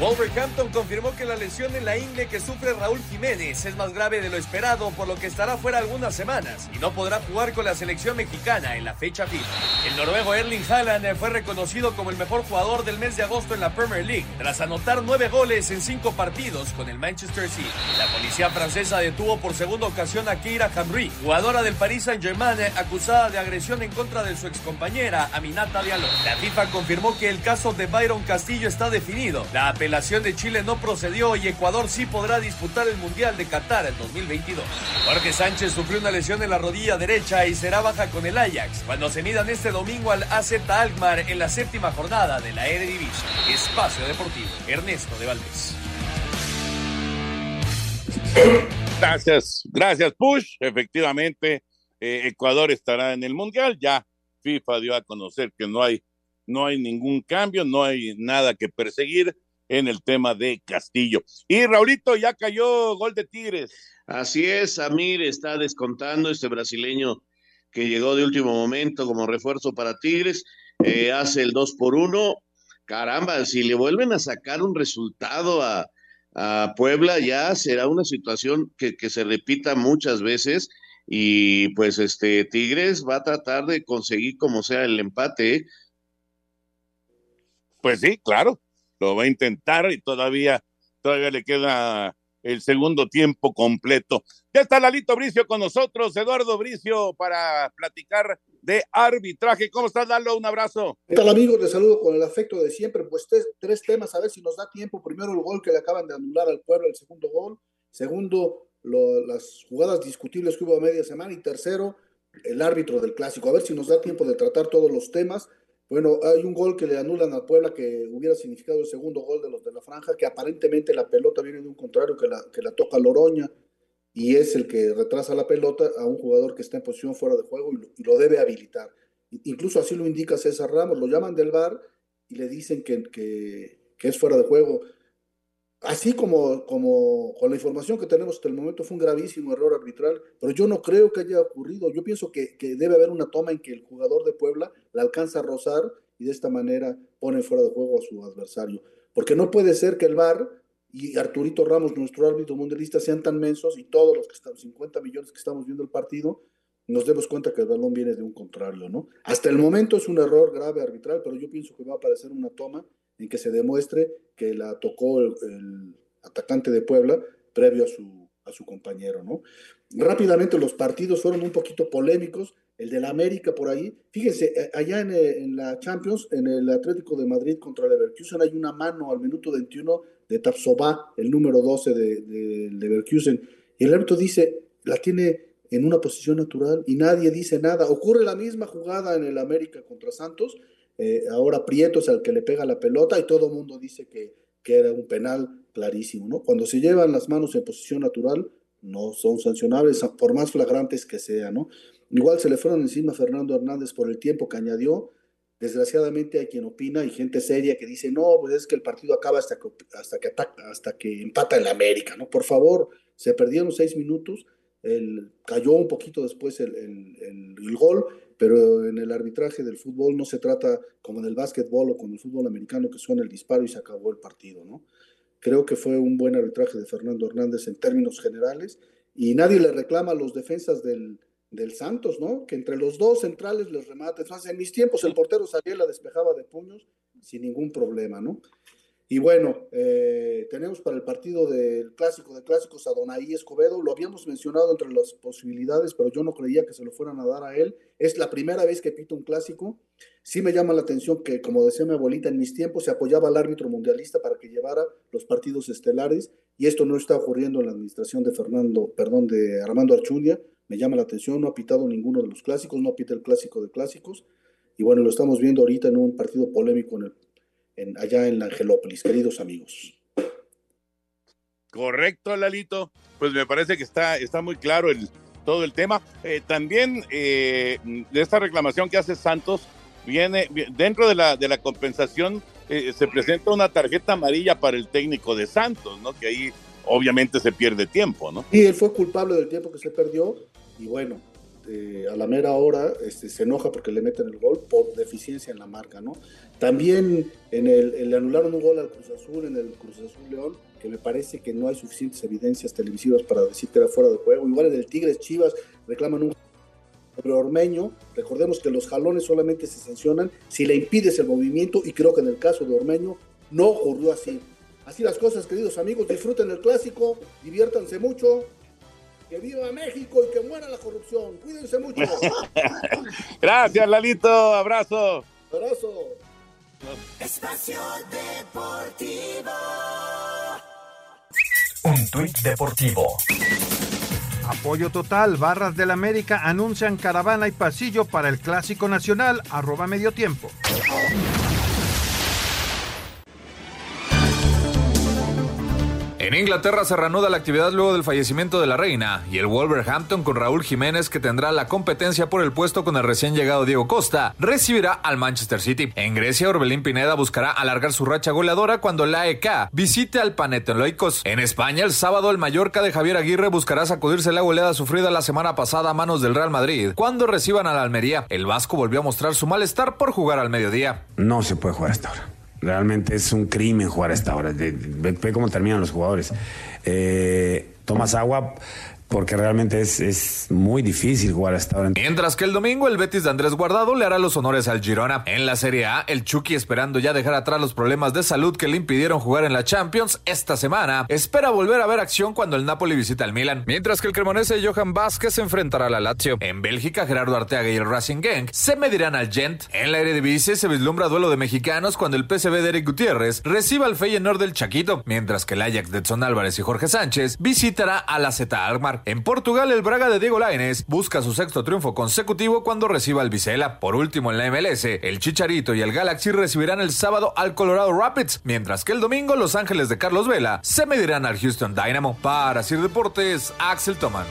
Wolverhampton confirmó que la lesión en la ingle que sufre Raúl Jiménez es más grave de lo esperado, por lo que estará fuera algunas semanas y no podrá jugar con la selección mexicana en la fecha FIFA. El noruego Erling Haaland fue reconocido como el mejor jugador del mes de agosto en la Premier League, tras anotar nueve goles en cinco partidos con el Manchester City. La policía francesa detuvo por segunda ocasión a Keira Hamri, jugadora del Paris Saint-Germain, acusada de agresión en contra de su excompañera Aminata Diallo. La FIFA confirmó que el caso de Byron Castillo está definido. Apelación de Chile no procedió y Ecuador sí podrá disputar el Mundial de Qatar en 2022. Jorge Sánchez sufrió una lesión en la rodilla derecha y será baja con el Ajax cuando se midan este domingo al AZ Alkmaar en la séptima jornada de la Eredivisie. Espacio Deportivo, Ernesto de Valdés. Gracias, gracias Push. Efectivamente, eh, Ecuador estará en el Mundial. Ya FIFA dio a conocer que no hay, no hay ningún cambio, no hay nada que perseguir en el tema de Castillo. Y Raulito, ya cayó gol de Tigres. Así es, Amir está descontando este brasileño que llegó de último momento como refuerzo para Tigres, eh, hace el 2 por 1. Caramba, si le vuelven a sacar un resultado a, a Puebla, ya será una situación que, que, se repita muchas veces. Y pues este Tigres va a tratar de conseguir como sea el empate. ¿eh? Pues sí, claro, lo va a intentar y todavía, todavía le queda el segundo tiempo completo. Ya está Lalito Bricio con nosotros, Eduardo Bricio, para platicar de arbitraje. ¿Cómo estás, Lalo? Un abrazo. ¿Qué tal, amigos? Les saludo con el afecto de siempre. Pues tres, temas, a ver si nos da tiempo. Primero, el gol que le acaban de anular al pueblo, el segundo gol. Segundo, lo, las jugadas discutibles que hubo a media semana. Y tercero, el árbitro del clásico. A ver si nos da tiempo de tratar todos los temas. Bueno, hay un gol que le anulan a Puebla que hubiera significado el segundo gol de los de la franja, que aparentemente la pelota viene de un contrario que la, que la toca Loroña y es el que retrasa la pelota a un jugador que está en posición fuera de juego y lo, y lo debe habilitar. Incluso así lo indica César Ramos, lo llaman del bar y le dicen que, que, que, es fuera de juego. Así como, como con la información que tenemos hasta el momento fue un gravísimo error arbitral, pero yo no creo que haya ocurrido. Yo pienso que, que debe haber una toma en que el jugador de Puebla la alcanza a rozar y de esta manera pone fuera de juego a su adversario. Porque no puede ser que el VAR y Arturito Ramos, nuestro árbitro mundialista, sean tan mensos y todos los que estamos, 50 millones que estamos viendo el partido, nos demos cuenta que el balón viene de un contrario, ¿no? Hasta el momento es un error grave arbitral, pero yo pienso que va a aparecer una toma en que se demuestre que la tocó el, atacante de Puebla previo a su, a su compañero, ¿no? Rápidamente los partidos fueron un poquito polémicos, el de la América por ahí, fíjense, eh, allá en, eh, en, la Champions, en el Atlético de Madrid contra Leverkusen hay una mano al minuto 21 de Tapsoba, el número 12 de, de Leverkusen, y el árbitro dice, la tiene en una posición natural y nadie dice nada. Ocurre la misma jugada en el América contra Santos, eh, ahora Prieto es el que le pega la pelota y todo el mundo dice que, que, era un penal clarísimo, ¿no? Cuando se llevan las manos en posición natural, no son sancionables, por más flagrantes que sean, ¿no? Igual se le fueron encima a Fernando Hernández por el tiempo que añadió. Desgraciadamente hay quien opina y gente seria que dice, no, pues es que el partido acaba hasta que, hasta que, ataca, hasta que empata el América, ¿no? Por favor, se perdieron seis minutos, el, cayó un poquito después el, el, el, gol, pero en el arbitraje del fútbol no se trata como en el básquetbol o con el fútbol americano que suena el disparo y se acabó el partido, ¿no? Creo que fue un buen arbitraje de Fernando Hernández en términos generales y nadie le reclama a los defensas del, del Santos, ¿no? Que entre los dos centrales les remate. Entonces, en mis tiempos el portero salía y la despejaba de puños sin ningún problema, ¿no? Y bueno, eh, tenemos para el partido del clásico de clásicos a Donaí Escobedo, lo habíamos mencionado entre las posibilidades, pero yo no creía que se lo fueran a dar a él. Es la primera vez que pito un clásico. Sí me llama la atención que, como decía mi abuelita, en mis tiempos se apoyaba al árbitro mundialista para que llevara los partidos estelares, y esto no está ocurriendo en la administración de Fernando, perdón, de Armando Archunia. Me llama la atención, no ha pitado ninguno de los clásicos, no pita el clásico de clásicos. Y bueno, lo estamos viendo ahorita en un partido polémico en el en, allá en la Angelópolis, queridos amigos. Correcto, Lalito. Pues me parece que está, está muy claro el, todo el tema. Eh, también eh, de esta reclamación que hace Santos, viene dentro de la, de la compensación, eh, se presenta una tarjeta amarilla para el técnico de Santos, ¿no? Que ahí obviamente se pierde tiempo, ¿no? Y él fue culpable del tiempo que se perdió y bueno, eh, a la mera hora este, se enoja porque le meten el gol por deficiencia en la marca, ¿no? También en el, le anularon un gol al Cruz Azul, en el Cruz Azul León, que me parece que no hay suficientes evidencias televisivas para decir que era fuera de juego. Igual en el Tigres Chivas reclaman un pero Ormeño, recordemos que los jalones solamente se sancionan si le impides el movimiento y creo que en el caso de Ormeño no ocurrió así. Así las cosas, queridos amigos, disfruten el clásico, diviértanse mucho, que viva México y que muera la corrupción. Cuídense mucho. Gracias, Lalito. Abrazo. Abrazo. Espacio Deportivo. Un tuit deportivo. Apoyo total. Barras del América anuncian caravana y pasillo para el Clásico Nacional. Arroba medio tiempo. En Inglaterra se reanuda la actividad luego del fallecimiento de la reina y el Wolverhampton con Raúl Jiménez que tendrá la competencia por el puesto con el recién llegado Diego Costa recibirá al Manchester City. En Grecia Orbelín Pineda buscará alargar su racha goleadora cuando la EK visite al Panathinaikos. En España el sábado el Mallorca de Javier Aguirre buscará sacudirse la goleada sufrida la semana pasada a manos del Real Madrid cuando reciban a la Almería. El Vasco volvió a mostrar su malestar por jugar al mediodía. No se puede jugar hasta ahora. Realmente es un crimen jugar a esta hora. Ve, ve cómo terminan los jugadores. Eh, tomas agua porque realmente es, es, muy difícil jugar hasta ahora. Mientras que el domingo el Betis de Andrés Guardado le hará los honores al Girona. En la Serie A, el Chucky esperando ya dejar atrás los problemas de salud que le impidieron jugar en la Champions esta semana, espera volver a ver acción cuando el Napoli visita al Milan. Mientras que el cremonese Johan Vázquez se enfrentará a la Lazio. En Bélgica, Gerardo Arteaga y el Racing Gang se medirán al Gent. En la Eredivisie se vislumbra duelo de mexicanos cuando el PSV de Eric Gutiérrez reciba al Feyenoord del Chaquito, mientras que el Ajax de Edson Álvarez y Jorge Sánchez visitará a la Z Almar. En Portugal, el Braga de Diego Lainez busca su sexto triunfo consecutivo cuando reciba al Vicela. Por último, en la MLS, el Chicharito y el Galaxy recibirán el sábado al Colorado Rapids, mientras que el domingo Los Ángeles de Carlos Vela se medirán al Houston Dynamo. Para Sir Deportes, Axel Toman.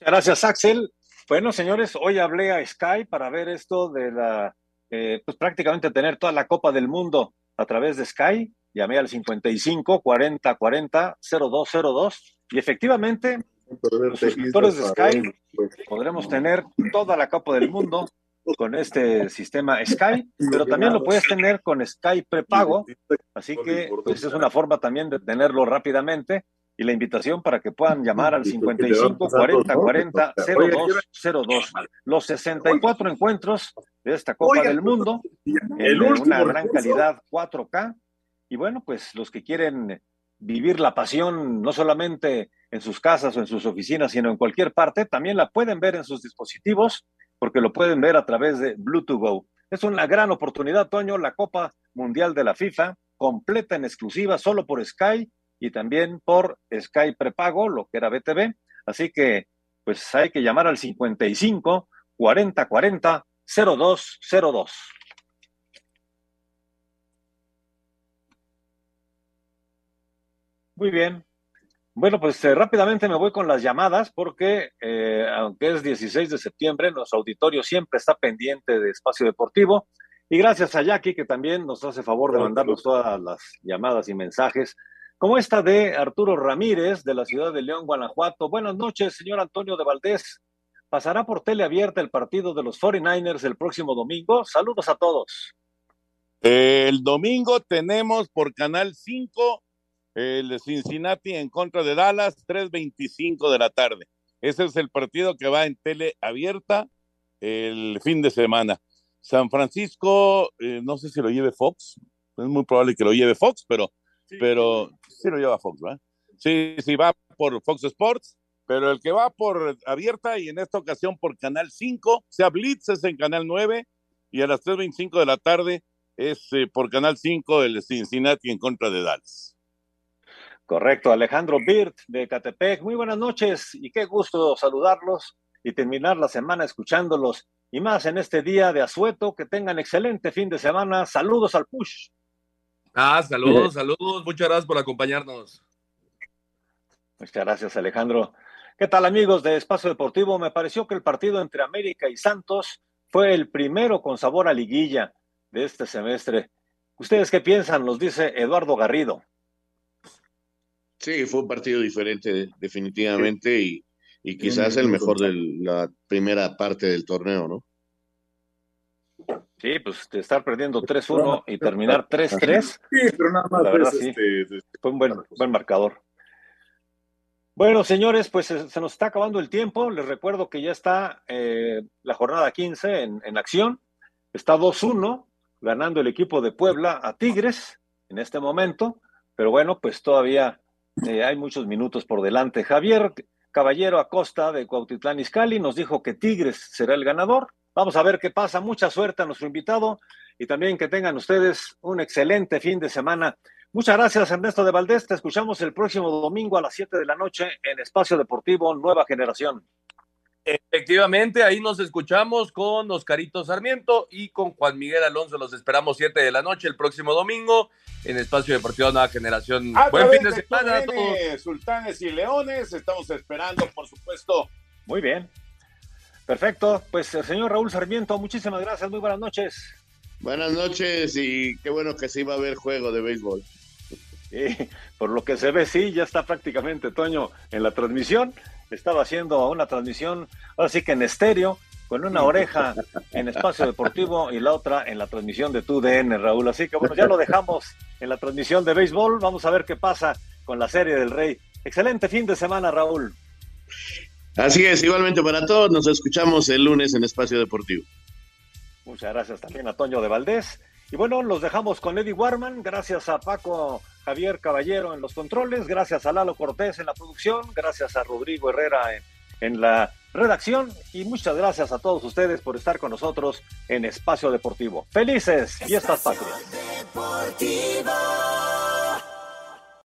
Gracias, Axel. Bueno, señores, hoy hablé a Sky para ver esto de la, eh, pues prácticamente tener toda la Copa del Mundo a través de Sky. Llamé al 55 40 40 0202 y efectivamente los suscriptores de Sky podremos tener toda la Copa del Mundo con este sistema Sky, pero también lo puedes tener con Sky prepago, así que pues es una forma también de tenerlo rápidamente. Y la invitación para que puedan llamar al 55 40 40 0202. Los 64 encuentros de esta Copa del Mundo en una gran calidad 4K y bueno, pues los que quieren vivir la pasión no solamente en sus casas o en sus oficinas, sino en cualquier parte, también la pueden ver en sus dispositivos porque lo pueden ver a través de Bluetooth Go. Es una gran oportunidad, Toño, la Copa Mundial de la FIFA, completa en exclusiva solo por Sky y también por Sky prepago, lo que era BTV. Así que, pues hay que llamar al 55 40 40 0202. Muy bien. Bueno, pues eh, rápidamente me voy con las llamadas porque eh, aunque es 16 de septiembre, nuestro auditorio siempre está pendiente de espacio deportivo. Y gracias a Jackie que también nos hace favor de mandarnos todas las llamadas y mensajes, como esta de Arturo Ramírez de la ciudad de León, Guanajuato. Buenas noches, señor Antonio de Valdés. ¿Pasará por tele abierta el partido de los 49ers el próximo domingo? Saludos a todos. El domingo tenemos por Canal 5 el Cincinnati en contra de Dallas, 3.25 de la tarde. Ese es el partido que va en tele abierta el fin de semana. San Francisco, eh, no sé si lo lleve Fox, es muy probable que lo lleve Fox, pero sí, pero sí lo lleva Fox, ¿verdad? Sí, sí, va por Fox Sports, pero el que va por abierta y en esta ocasión por Canal 5, sea Blitz es en Canal 9 y a las 3.25 de la tarde es eh, por Canal 5 el Cincinnati en contra de Dallas. Correcto, Alejandro Birt de Catepec. Muy buenas noches y qué gusto saludarlos y terminar la semana escuchándolos. Y más en este día de asueto, que tengan excelente fin de semana. Saludos al push. Ah, saludos, saludos. Muchas gracias por acompañarnos. Muchas gracias, Alejandro. ¿Qué tal, amigos de Espacio Deportivo? Me pareció que el partido entre América y Santos fue el primero con sabor a liguilla de este semestre. ¿Ustedes qué piensan? Nos dice Eduardo Garrido. Sí, fue un partido diferente, definitivamente, y, y quizás el mejor de la primera parte del torneo, ¿no? Sí, pues de estar perdiendo 3-1 y terminar 3-3. Sí, pero nada más. La verdad, es, sí. este, Fue un buen, buen marcador. Bueno, señores, pues se se nos está acabando el tiempo. Les recuerdo que ya está eh, la jornada 15 en, en acción. Está 2-1, ganando el equipo de Puebla a Tigres en este momento. Pero bueno, pues todavía eh, hay muchos minutos por delante. Javier Caballero Acosta de Cuautitlán Izcalli nos dijo que Tigres será el ganador. Vamos a ver qué pasa. Mucha suerte a nuestro invitado y también que tengan ustedes un excelente fin de semana. Muchas gracias, Ernesto de Valdés. Te escuchamos el próximo domingo a las 7 de la noche en Espacio Deportivo Nueva Generación. Efectivamente, ahí nos escuchamos con Oscarito Sarmiento y con Juan Miguel Alonso. Los esperamos 7 de la noche el próximo domingo en Espacio Deportivo Nueva Generación. A Buen fin de de semana a todos. Sultanes y Leones, estamos esperando, por supuesto. Muy bien. Perfecto. Pues, eh, señor Raúl Sarmiento, muchísimas gracias. Muy buenas noches. Buenas noches y qué bueno que sí va a haber juego de béisbol. Sí, por lo que se ve, sí, ya está prácticamente Toño en la transmisión. Estaba haciendo una transmisión, ahora sí que en estéreo, con una oreja en espacio deportivo y la otra en la transmisión de TUDN, Raúl. Así que bueno, ya lo dejamos en la transmisión de béisbol. Vamos a ver qué pasa con la serie del Rey. Excelente fin de semana, Raúl. Así es, igualmente para todos, nos escuchamos el lunes en Espacio Deportivo. Muchas gracias también a Toño de Valdés. Y bueno, los dejamos con Eddie Warman. Gracias a Paco Javier Caballero en los controles. Gracias a Lalo Cortés en la producción. Gracias a Rodrigo Herrera en, la redacción. Y muchas gracias a todos ustedes por estar con nosotros en Espacio Deportivo. Felices fiestas patrias. Deportivo.